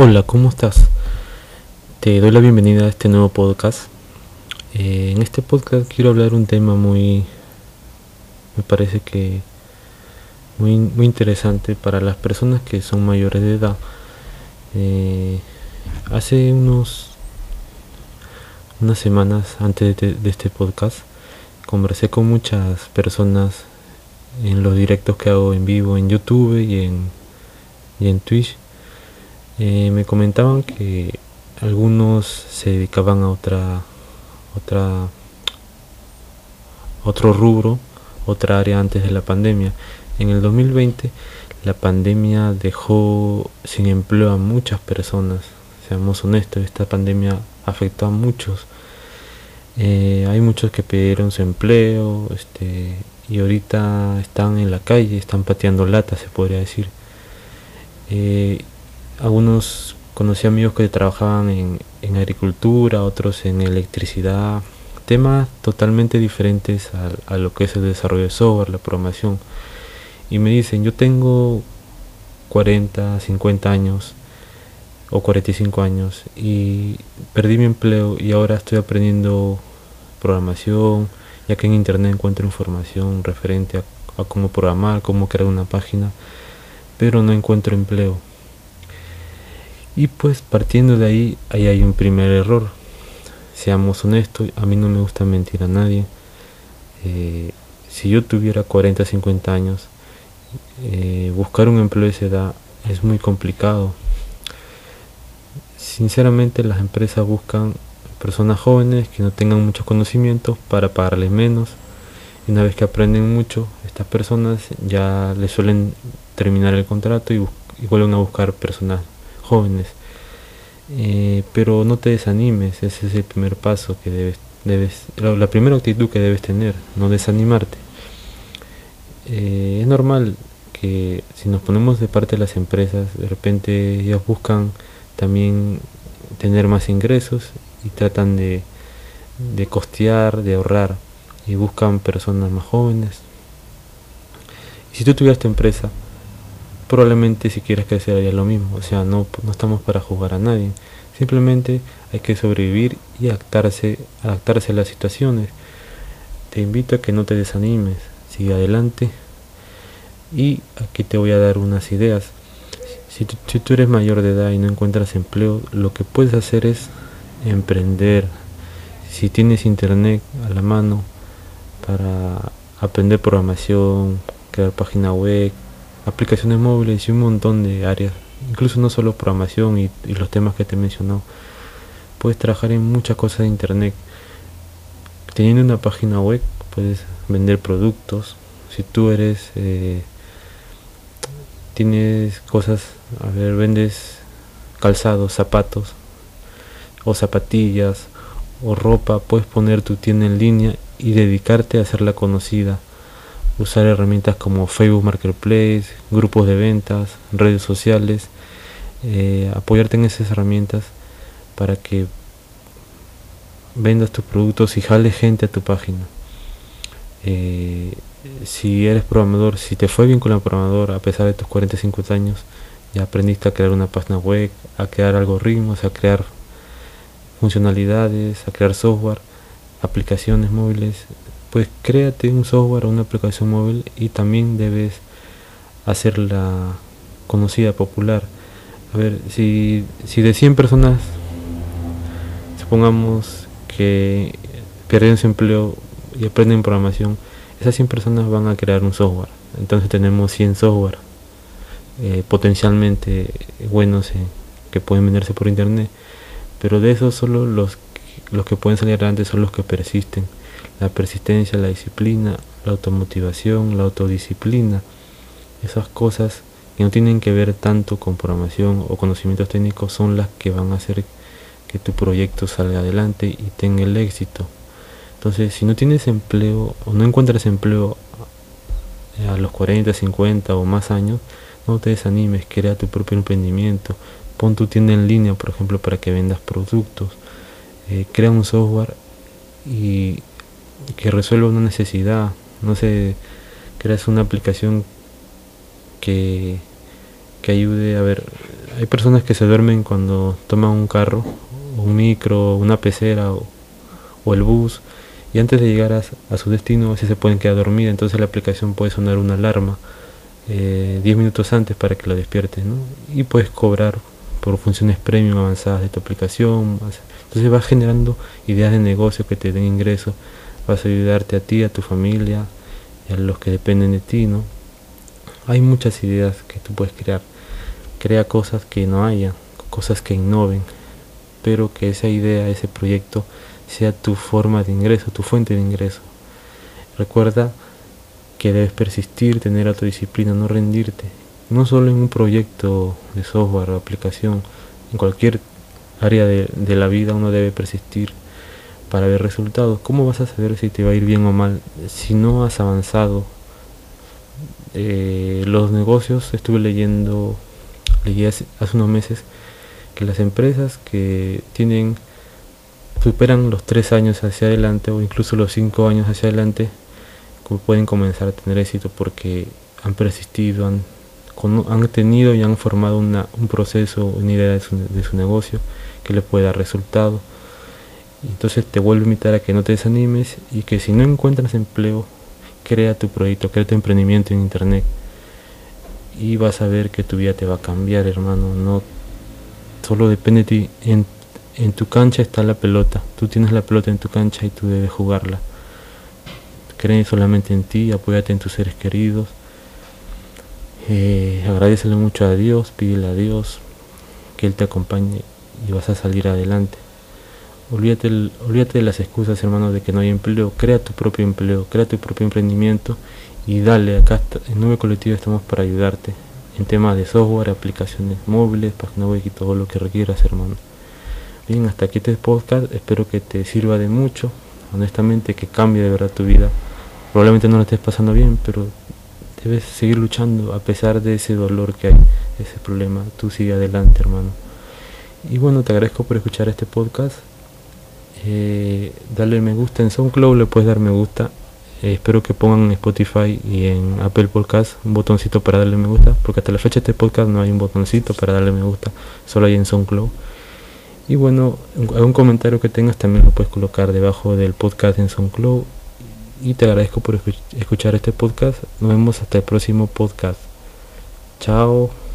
Hola, ¿cómo estás? Te doy la bienvenida a este nuevo podcast. Eh, en este podcast quiero hablar un tema muy, me parece que muy, muy interesante para las personas que son mayores de edad. Eh, hace unos unas semanas antes de, este podcast conversé con muchas personas en los directos que hago en vivo en YouTube y en, y en Twitch eh, me comentaban que algunos se dedicaban a otra otra otro rubro otra área antes de la pandemia. En el 2020 la pandemia dejó sin empleo a muchas personas seamos honestos esta pandemia afectó a muchos. Eh, hay muchos que perdieron su empleo este, y ahorita están en la calle están pateando latas se podría decir. Eh, algunos conocí amigos que trabajaban en, en, agricultura, otros en electricidad, temas totalmente diferentes a, lo que es el desarrollo de software, la programación. Y me dicen, yo tengo 40, 50 años o 45 años y perdí mi empleo y ahora estoy aprendiendo programación, ya que en internet encuentro información referente a cómo programar, cómo crear una página, pero no encuentro empleo y pues partiendo de ahí, ahí hay un primer error. Seamos honestos, a mí no me gusta mentir a nadie. Eh, si yo tuviera 40, 50 años, eh, buscar un empleo de esa edad es muy complicado. Sinceramente las empresas buscan personas jóvenes que no tengan muchos conocimientos para pagarles menos. Y una vez que aprenden mucho, estas personas ya les suelen terminar el contrato y, y vuelven a buscar personas jóvenes. Eh, pero no te desanimes, ese es el primer paso que debes, debes la, primera actitud que debes tener, no desanimarte. Eh, es normal que si nos ponemos de parte de las empresas, de repente ellas buscan también tener más ingresos y tratan de, de costear, de ahorrar y buscan personas más jóvenes. Y si tú tuvieras tu empresa, probablemente si quieres crecer haría lo mismo. O sea, no, no estamos para jugar a nadie. Simplemente hay que sobrevivir y adaptarse, adaptarse a las situaciones. Te invito a que no te desanimes, sigue adelante. Y aquí te voy a dar unas ideas. Si si tú eres mayor de edad y no encuentras empleo, lo que puedes hacer es emprender. Si tienes internet a la mano para aprender programación, crear página web, aplicaciones móviles y un montón de áreas, incluso no solo programación y, los temas que te he mencionado. Puedes trabajar en muchas cosas de internet. Teniendo una página web puedes vender productos. Si tú eres, eh, tienes cosas, a ver, vendes calzados, zapatos o zapatillas o ropa, puedes poner tu tienda en línea y dedicarte a hacerla conocida usar herramientas como Facebook Marketplace, grupos de ventas, redes sociales, eh, apoyarte en esas herramientas para que vendas tus productos y jales gente a tu página. Eh, si eres programador, si te fue bien con la programador a pesar de tus 40 50 años, ya aprendiste a crear una página web, a crear algoritmos, a crear funcionalidades, a crear software, aplicaciones móviles, pues créate un software o una aplicación móvil y también debes hacerla conocida, popular. A ver, si, si de 100 personas, supongamos que pierden su empleo y aprenden programación, esas 100 personas van a crear un software. Entonces tenemos 100 software eh, potencialmente buenos que pueden venderse por internet. Pero de esos solo los, los que pueden salir adelante son los que persisten la persistencia, la disciplina, la automotivación, la autodisciplina, esas cosas que no tienen que ver tanto con programación o conocimientos técnicos son las que van a hacer que tu proyecto salga adelante y tenga el éxito. Entonces, si no tienes empleo o no encuentras empleo a los 40, 50 o más años, no te desanimes, crea tu propio emprendimiento, pon tu tienda en línea, por ejemplo, para que vendas productos, eh, crea un software y que resuelva una necesidad. No sé, creas una aplicación que, que ayude a ver, hay personas que se duermen cuando toman un carro, un micro, una pecera o, el bus y antes de llegar a, su destino así se pueden quedar dormidas, entonces la aplicación puede sonar una alarma 10 eh, minutos antes para que lo despiertes ¿no? y puedes cobrar por funciones premium avanzadas de tu aplicación. Entonces vas generando ideas de negocio que te den ingresos, vas a ayudarte a ti, a tu familia y a los que dependen de ti, ¿no? Hay muchas ideas que tú puedes crear. Crea cosas que no haya, cosas que innoven, pero que esa idea, ese proyecto sea tu forma de ingreso, tu fuente de ingreso. Recuerda que debes persistir, tener autodisciplina, no rendirte. No solo en un proyecto de software o aplicación, en cualquier área de, la vida uno debe persistir para ver resultados. ¿Cómo vas a saber si te va a ir bien o mal si no has avanzado? Eh, los negocios, estuve leyendo, leí hace, unos meses, que las empresas que tienen superan los tres años hacia adelante o incluso los cinco años hacia adelante pueden comenzar a tener éxito porque han persistido, han, han tenido y han formado un proceso, una idea de su, negocio que le pueda dar resultado. Entonces te vuelvo a invitar a que no te desanimes y que si no encuentras empleo, crea tu proyecto, crea tu emprendimiento en internet y vas a ver que tu vida te va a cambiar, hermano. No solo depende de ti. En, tu cancha está la pelota. Tú tienes la pelota en tu cancha y tú debes jugarla. Cree solamente en ti, apóyate en tus seres queridos. Eh, mucho a Dios, pídele a Dios que Él te acompañe y vas a salir adelante. Olvídate, olvídate de las excusas, hermano, de que no hay empleo. Crea tu propio empleo, crea tu propio emprendimiento y dale. Acá en Nube Colectiva estamos para ayudarte en temas de software, aplicaciones móviles, página web y todo lo que requieras, hermano. Bien, hasta aquí este podcast. Espero que te sirva de mucho. Honestamente, que cambie de verdad tu vida probablemente no lo estés pasando bien, pero debes seguir luchando a pesar de ese dolor que hay, ese problema. Tú sigue adelante, hermano. Y bueno, te agradezco por escuchar este podcast. Eh, dale me gusta en SoundCloud, le puedes dar me gusta. Eh, espero que pongan en Spotify y en Apple Podcast un botoncito para darle me gusta, porque hasta la fecha de este podcast no hay un botoncito para darle me gusta, solo hay en SoundCloud. Y bueno, algún comentario que tengas también lo puedes colocar debajo del podcast en SoundCloud y te agradezco por escuchar este podcast. Nos vemos hasta el próximo podcast. Chao.